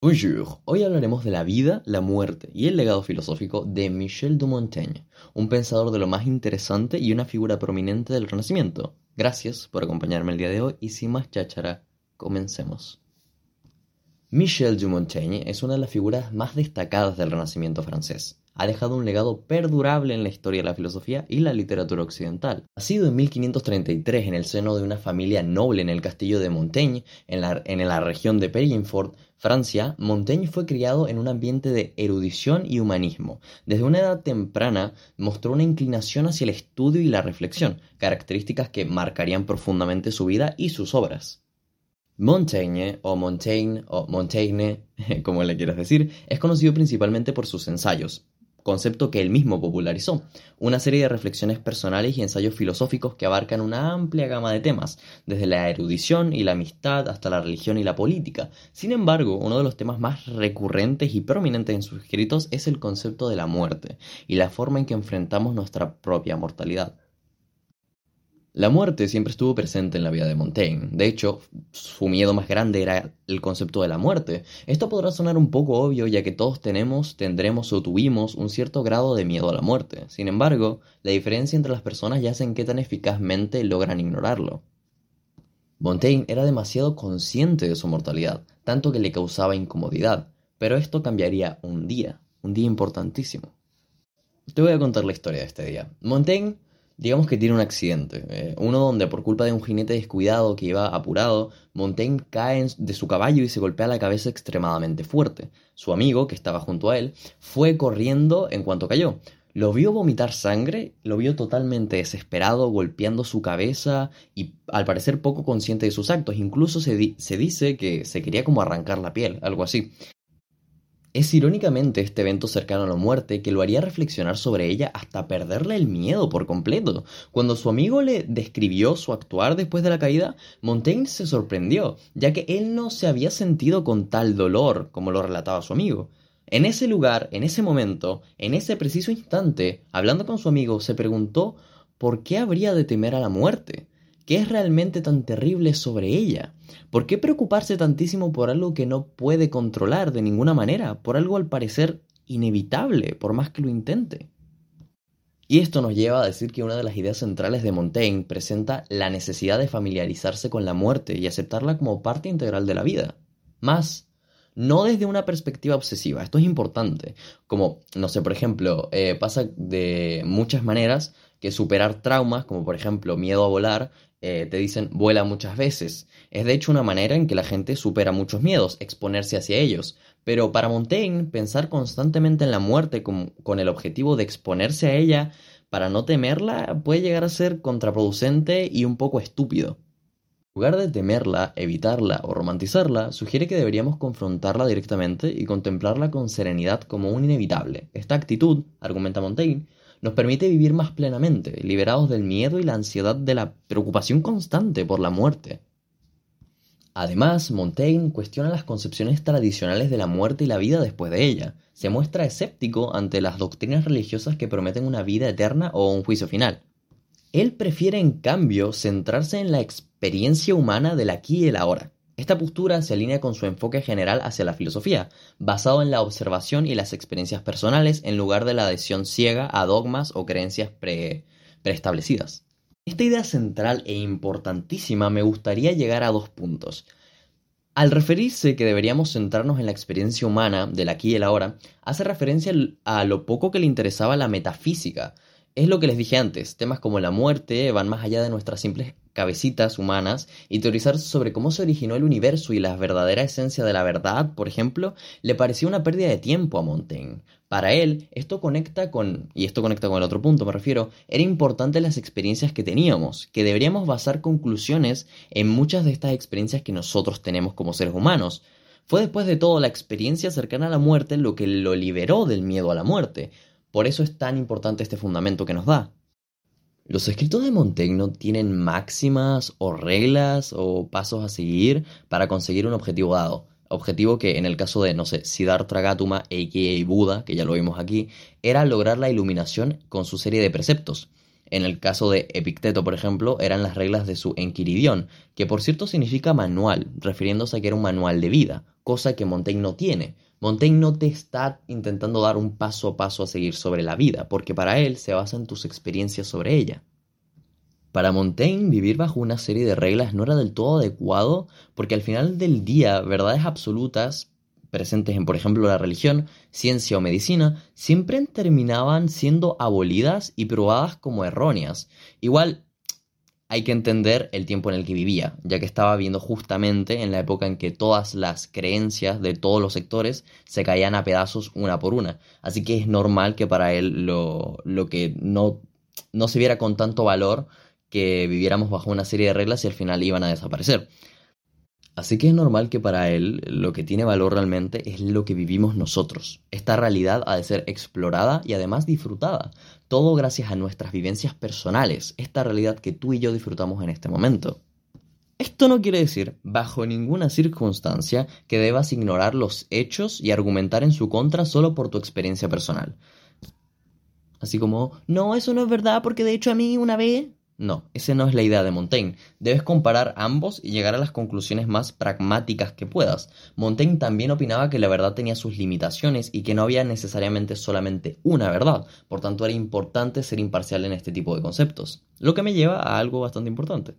Bonjour, hoy hablaremos de la vida, la muerte y el legado filosófico de Michel de Montaigne, un pensador de lo más interesante y una figura prominente del Renacimiento. Gracias por acompañarme el día de hoy y sin más cháchara, comencemos. Michel de Montaigne es una de las figuras más destacadas del Renacimiento francés. Ha dejado un legado perdurable en la historia de la filosofía y la literatura occidental. Nacido en 1533 en el seno de una familia noble en el castillo de Montaigne, en la, región de Perigord, Francia, Montaigne fue criado en un ambiente de erudición y humanismo. Desde una edad temprana mostró una inclinación hacia el estudio y la reflexión, características que marcarían profundamente su vida y sus obras. Montaigne, o Montaigne, o Montaigne, como le quieras decir, es conocido principalmente por sus ensayos, concepto que él mismo popularizó, una serie de reflexiones personales y ensayos filosóficos que abarcan una amplia gama de temas, desde la erudición y la amistad hasta la religión y la política. Sin embargo, uno de los temas más recurrentes y prominentes en sus escritos es el concepto de la muerte y la forma en que enfrentamos nuestra propia mortalidad. La muerte siempre estuvo presente en la vida de Montaigne. De hecho, su miedo más grande era el concepto de la muerte. Esto podrá sonar un poco obvio ya que todos tenemos, tendremos o tuvimos un cierto grado de miedo a la muerte. Sin embargo, la diferencia entre las personas yace en qué tan eficazmente logran ignorarlo. Montaigne era demasiado consciente de su mortalidad, tanto que le causaba incomodidad, pero esto cambiaría un día, un día importantísimo. Te voy a contar la historia de este día. Montaigne Digamos que tiene un accidente, eh, uno donde por culpa de un jinete descuidado que iba apurado, Montaigne cae de su caballo y se golpea la cabeza extremadamente fuerte. Su amigo, que estaba junto a él, fue corriendo en cuanto cayó. Lo vio vomitar sangre, lo vio totalmente desesperado, golpeando su cabeza y al parecer poco consciente de sus actos. Incluso se, se dice que se quería como arrancar la piel, algo así. Es irónicamente este evento cercano a la muerte que lo haría reflexionar sobre ella hasta perderle el miedo por completo. Cuando su amigo le describió su actuar después de la caída, Montaigne se sorprendió, ya que él no se había sentido con tal dolor como lo relataba su amigo. En ese lugar, en ese momento, en ese preciso instante, hablando con su amigo, se preguntó por qué habría de temer a la muerte. ¿Qué es realmente tan terrible sobre ella? ¿Por qué preocuparse tantísimo por algo que no puede controlar de ninguna manera? Por algo al parecer inevitable, por más que lo intente. Y esto nos lleva a decir que una de las ideas centrales de Montaigne presenta la necesidad de familiarizarse con la muerte y aceptarla como parte integral de la vida. Más, no desde una perspectiva obsesiva, esto es importante. Como, no sé, por ejemplo, eh, pasa de muchas maneras que superar traumas, como por ejemplo miedo a volar, eh, te dicen vuela muchas veces. Es de hecho una manera en que la gente supera muchos miedos, exponerse hacia ellos. Pero para Montaigne, pensar constantemente en la muerte con, con el objetivo de exponerse a ella para no temerla puede llegar a ser contraproducente y un poco estúpido. En lugar de temerla, evitarla o romantizarla, sugiere que deberíamos confrontarla directamente y contemplarla con serenidad como un inevitable. Esta actitud, argumenta Montaigne, nos permite vivir más plenamente, liberados del miedo y la ansiedad de la preocupación constante por la muerte. Además, Montaigne cuestiona las concepciones tradicionales de la muerte y la vida después de ella. Se muestra escéptico ante las doctrinas religiosas que prometen una vida eterna o un juicio final. Él prefiere, en cambio, centrarse en la experiencia humana del aquí y el ahora. Esta postura se alinea con su enfoque general hacia la filosofía, basado en la observación y las experiencias personales en lugar de la adhesión ciega a dogmas o creencias preestablecidas. Esta idea central e importantísima me gustaría llegar a dos puntos. Al referirse que deberíamos centrarnos en la experiencia humana del aquí y el ahora, hace referencia a lo poco que le interesaba la metafísica, es lo que les dije antes, temas como la muerte van más allá de nuestras simples cabecitas humanas y teorizar sobre cómo se originó el universo y la verdadera esencia de la verdad, por ejemplo, le parecía una pérdida de tiempo a Montaigne. Para él, esto conecta con, y esto conecta con el otro punto, me refiero, era importante las experiencias que teníamos, que deberíamos basar conclusiones en muchas de estas experiencias que nosotros tenemos como seres humanos. Fue después de todo la experiencia cercana a la muerte lo que lo liberó del miedo a la muerte, por eso es tan importante este fundamento que nos da. Los escritos de Montaigne tienen máximas o reglas o pasos a seguir para conseguir un objetivo dado. Objetivo que en el caso de, no sé, Siddhartha Gautama, a.k.a. Buda, que ya lo vimos aquí, era lograr la iluminación con su serie de preceptos. En el caso de Epicteto, por ejemplo, eran las reglas de su Enquiridión, que por cierto significa manual, refiriéndose a que era un manual de vida, cosa que Montaigne no tiene. Montaigne no te está intentando dar un paso a paso a seguir sobre la vida, porque para él se basa en tus experiencias sobre ella. Para Montaigne, vivir bajo una serie de reglas no era del todo adecuado, porque al final del día, verdades absolutas, presentes en, por ejemplo, la religión, ciencia o medicina, siempre terminaban siendo abolidas y probadas como erróneas. Igual, hay que entender el tiempo en el que vivía, ya que estaba viendo justamente en la época en que todas las creencias de todos los sectores se caían a pedazos una por una. Así que es normal que para él lo, lo que no, no se viera con tanto valor que viviéramos bajo una serie de reglas y al final iban a desaparecer. Así que es normal que para él lo que tiene valor realmente es lo que vivimos nosotros. Esta realidad ha de ser explorada y además disfrutada. Todo gracias a nuestras vivencias personales, esta realidad que tú y yo disfrutamos en este momento. Esto no quiere decir, bajo ninguna circunstancia, que debas ignorar los hechos y argumentar en su contra solo por tu experiencia personal. Así como, no, eso no es verdad porque de hecho a mí una vez... No, esa no es la idea de Montaigne. Debes comparar ambos y llegar a las conclusiones más pragmáticas que puedas. Montaigne también opinaba que la verdad tenía sus limitaciones y que no había necesariamente solamente una verdad, por tanto era importante ser imparcial en este tipo de conceptos, lo que me lleva a algo bastante importante.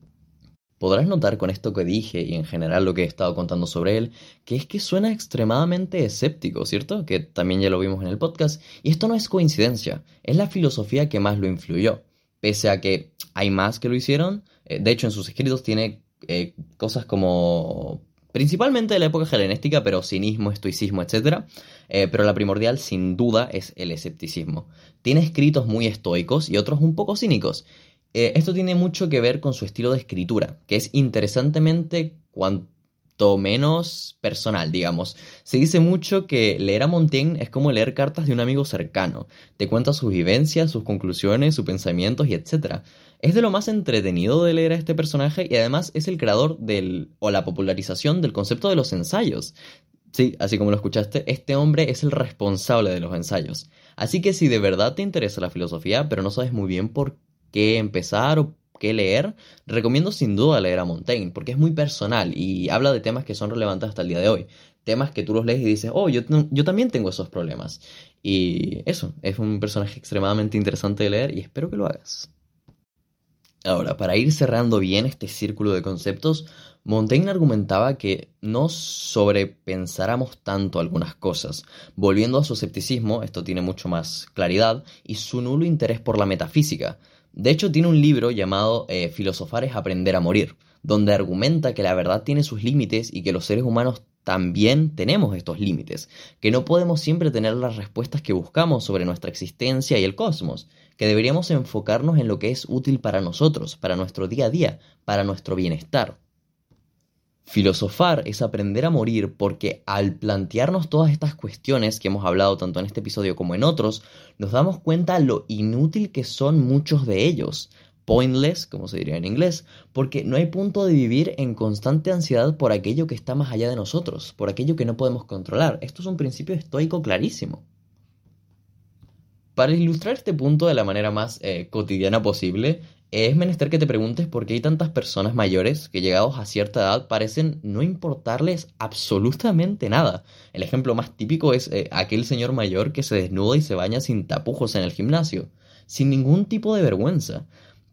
Podrás notar con esto que dije y en general lo que he estado contando sobre él, que es que suena extremadamente escéptico, ¿cierto? Que también ya lo vimos en el podcast, y esto no es coincidencia, es la filosofía que más lo influyó pese a que hay más que lo hicieron. Eh, de hecho, en sus escritos tiene eh, cosas como principalmente de la época helenística, pero cinismo, estoicismo, etc. Eh, pero la primordial, sin duda, es el escepticismo. Tiene escritos muy estoicos y otros un poco cínicos. esto tiene mucho que ver con su estilo de escritura, que es interesantemente menos personal, digamos. Se dice mucho que leer a Montaigne es como leer cartas de un amigo cercano. Te cuenta sus vivencias, sus conclusiones, sus pensamientos y etc. Es de lo más entretenido de leer a este personaje y además es el creador del o la popularización del concepto de los ensayos. Sí, así como lo escuchaste, este hombre es el responsable de los ensayos. Así que si de verdad te interesa la filosofía, pero no sabes muy bien por qué empezar o que leer, recomiendo sin duda leer a Montaigne, porque es muy personal y habla de temas que son relevantes hasta el día de hoy. Temas que tú los lees y dices, oh, yo, yo también tengo esos problemas. Y eso, es un personaje extremadamente interesante de leer y espero que lo hagas. Ahora, para ir cerrando bien este círculo de conceptos, Montaigne argumentaba que no sobrepensáramos tanto algunas cosas. Volviendo a su escepticismo, esto tiene mucho más claridad, y su nulo interés por la metafísica. De hecho, tiene un libro llamado eh, Filosofar es aprender a morir, donde argumenta que la verdad tiene sus límites y que los seres humanos también tenemos estos límites, que no podemos siempre tener las respuestas que buscamos sobre nuestra existencia y el cosmos, que deberíamos enfocarnos en lo que es útil para nosotros, para nuestro día a día, para nuestro bienestar. Filosofar es aprender a morir porque al plantearnos todas estas cuestiones que hemos hablado tanto en este episodio como en otros, nos damos cuenta lo inútil que son muchos de ellos. Pointless, como se diría en inglés, porque no hay punto de vivir en constante ansiedad por aquello que está más allá de nosotros, por aquello que no podemos controlar. Esto es un principio estoico clarísimo. Para ilustrar este punto de la manera más eh, cotidiana posible, es menester que te preguntes por qué hay tantas personas mayores que llegados a cierta edad parecen no importarles absolutamente nada. El ejemplo más típico es eh, aquel señor mayor que se desnuda y se baña sin tapujos en el gimnasio, sin ningún tipo de vergüenza.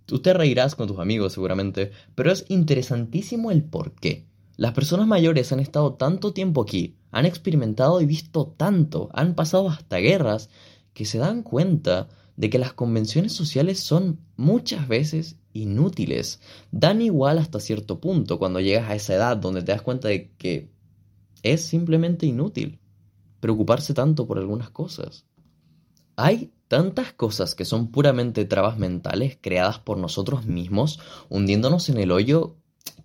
Tú te reirás con tus amigos seguramente, pero es interesantísimo el por qué. Las personas mayores han estado tanto tiempo aquí, han experimentado y visto tanto, han pasado hasta guerras, que se dan cuenta de que las convenciones sociales son muchas veces inútiles. Dan igual hasta cierto punto cuando llegas a esa edad donde te das cuenta de que es simplemente inútil preocuparse tanto por algunas cosas. Hay tantas cosas que son puramente trabas mentales creadas por nosotros mismos, hundiéndonos en el hoyo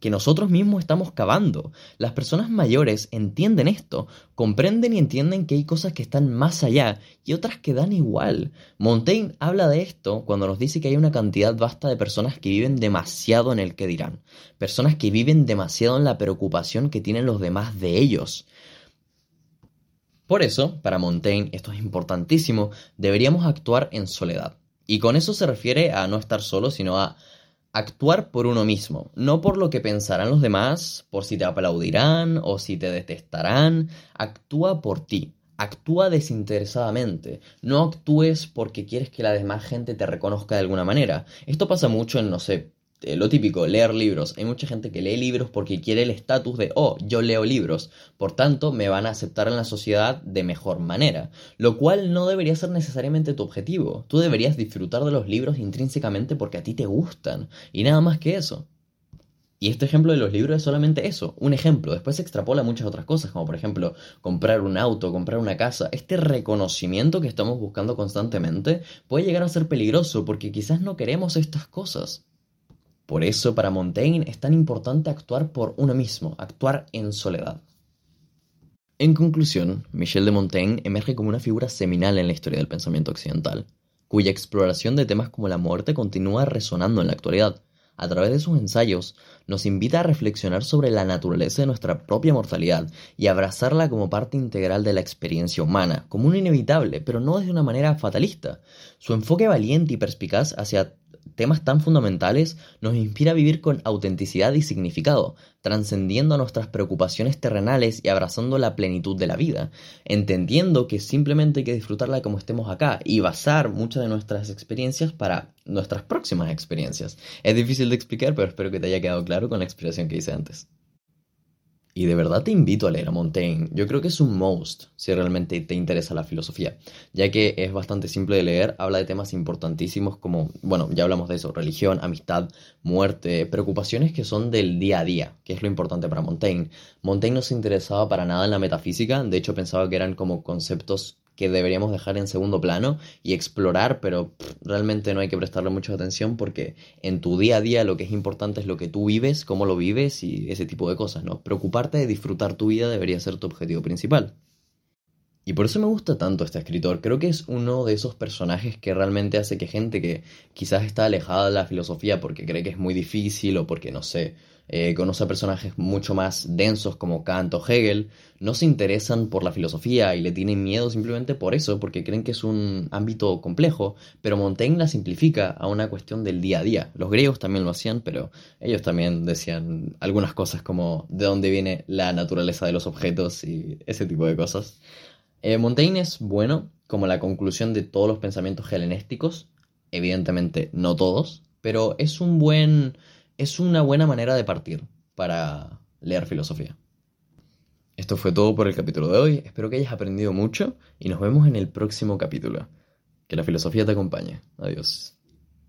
que nosotros mismos estamos cavando. Las personas mayores entienden esto, comprenden y entienden que hay cosas que están más allá y otras que dan igual. Montaigne habla de esto cuando nos dice que hay una cantidad vasta de personas que viven demasiado en el que dirán, personas que viven demasiado en la preocupación que tienen los demás de ellos. Por eso, para Montaigne, esto es importantísimo, deberíamos actuar en soledad. Y con eso se refiere a no estar solo, sino a actuar por uno mismo, no por lo que pensarán los demás, por si te aplaudirán o si te detestarán, actúa por ti. Actúa desinteresadamente, no actúes porque quieres que la demás gente te reconozca de alguna manera. Esto pasa mucho en, no sé, eh, lo típico, leer libros. Hay mucha gente que lee libros porque quiere el estatus de, oh, yo leo libros, por tanto me van a aceptar en la sociedad de mejor manera, lo cual no debería ser necesariamente tu objetivo. Tú deberías disfrutar de los libros intrínsecamente porque a ti te gustan, y nada más que eso. Y este ejemplo de los libros es solamente eso, un ejemplo. Después se extrapola muchas otras cosas, como por ejemplo comprar un auto, comprar una casa. Este reconocimiento que estamos buscando constantemente puede llegar a ser peligroso porque quizás no queremos estas cosas. Por eso para Montaigne es tan importante actuar por uno mismo, actuar en soledad. En conclusión, Michel de Montaigne emerge como una figura seminal en la historia del pensamiento occidental, cuya exploración de temas como la muerte continúa resonando en la actualidad. A través de sus ensayos, nos invita a reflexionar sobre la naturaleza de nuestra propia mortalidad y abrazarla como parte integral de la experiencia humana, como un inevitable, pero no desde una manera fatalista. Su enfoque valiente y perspicaz hacia temas tan fundamentales nos inspira a vivir con autenticidad y significado, trascendiendo nuestras preocupaciones terrenales y abrazando la plenitud de la vida, entendiendo que simplemente hay que disfrutarla como estemos acá y basar muchas de nuestras experiencias para nuestras próximas experiencias. Es difícil de explicar, pero espero que te haya quedado claro con la explicación que hice antes. Y de verdad te invito a leer a Montaigne. Yo creo que es un most si realmente te interesa la filosofía, ya que es bastante simple de leer, habla de temas importantísimos como, bueno, ya hablamos de eso, religión, amistad, muerte, preocupaciones que son del día a día, que es lo importante para Montaigne. Montaigne no se interesaba para nada en la metafísica, de hecho pensaba que eran como conceptos que deberíamos dejar en segundo plano y explorar, pero realmente no hay que prestarle mucha atención porque en tu día a día lo que es importante es lo que tú vives, cómo lo vives y ese tipo de cosas, ¿no? Preocuparte de disfrutar tu vida debería ser tu objetivo principal. Y por eso me gusta tanto este escritor. Creo que es uno de esos personajes que realmente hace que gente que quizás está alejada de la filosofía porque cree que es muy difícil o porque, no sé, eh, conoce a personajes mucho más densos como Kant o Hegel, no se interesan por la filosofía y le tienen miedo simplemente por eso, porque creen que es un ámbito complejo, pero Montaigne la simplifica a una cuestión del día a día. Los griegos también lo hacían, pero ellos también decían algunas cosas como de dónde viene la naturaleza de los objetos y ese tipo de cosas. Eh, Montaigne es bueno como la conclusión de todos los pensamientos helenísticos, evidentemente no todos, pero es un buen es una buena manera de partir para leer filosofía. Esto fue todo por el capítulo de hoy, espero que hayas aprendido mucho y nos vemos en el próximo capítulo. Que la filosofía te acompañe. Adiós.